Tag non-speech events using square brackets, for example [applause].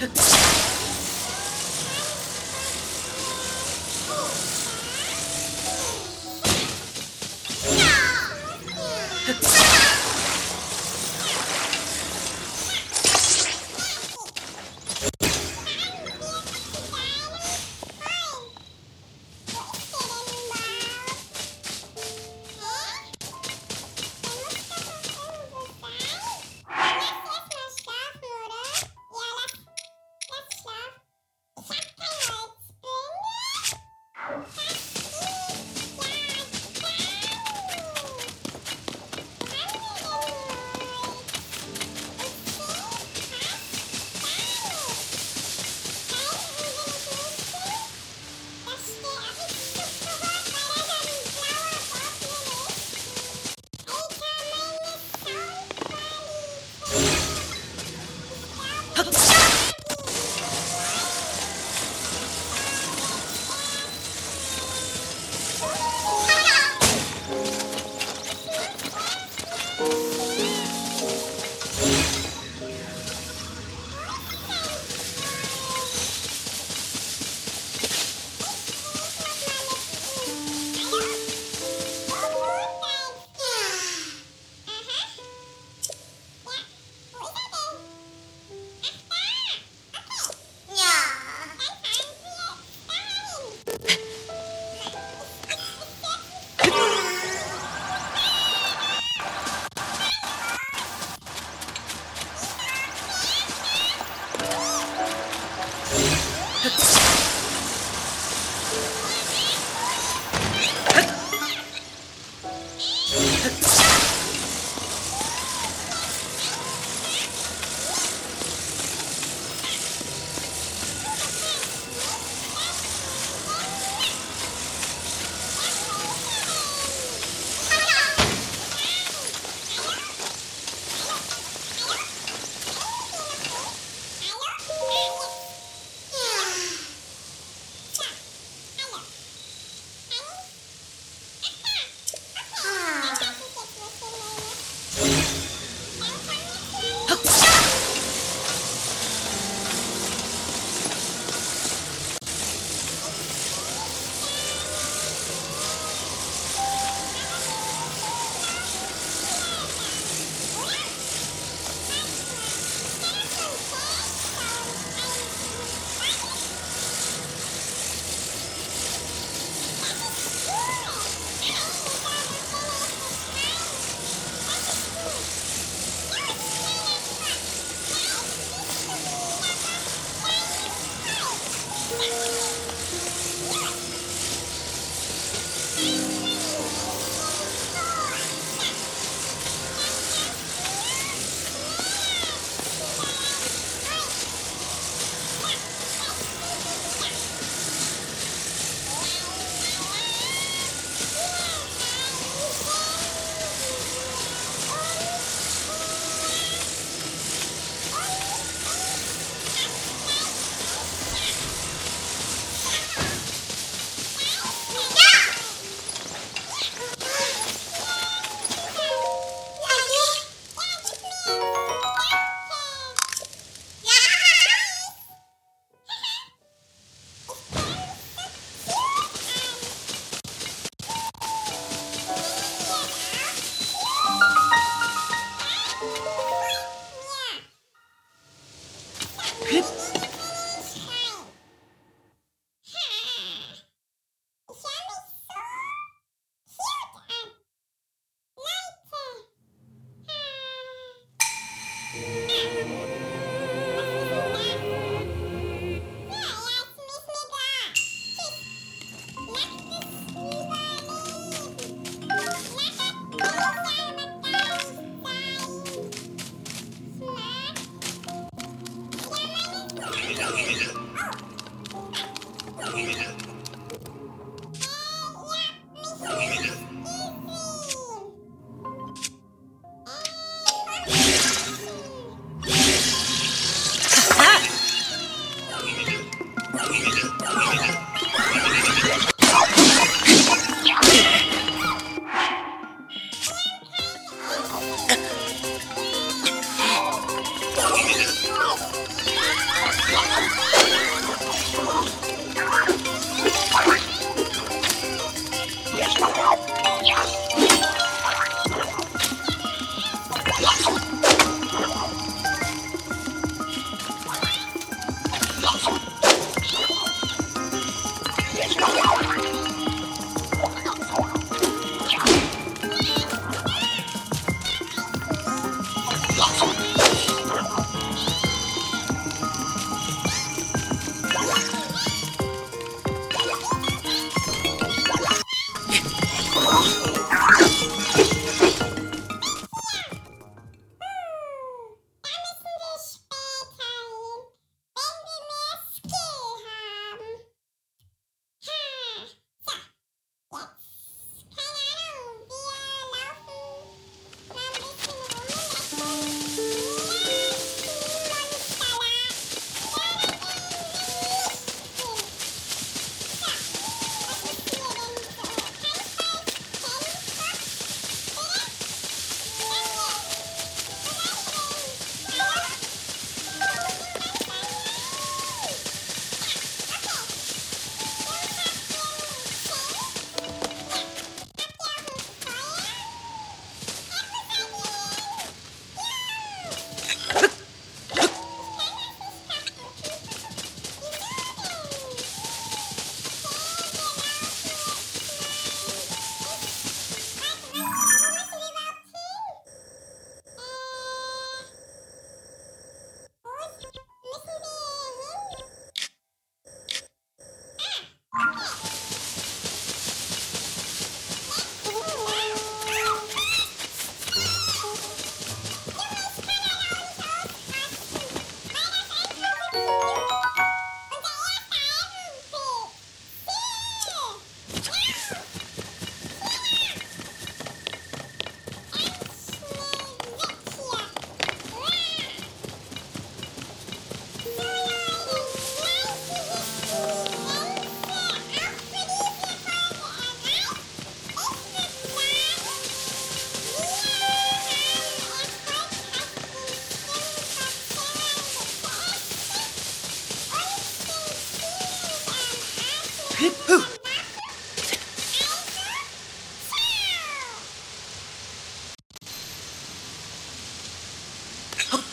Huh? [laughs] Let's [laughs] go.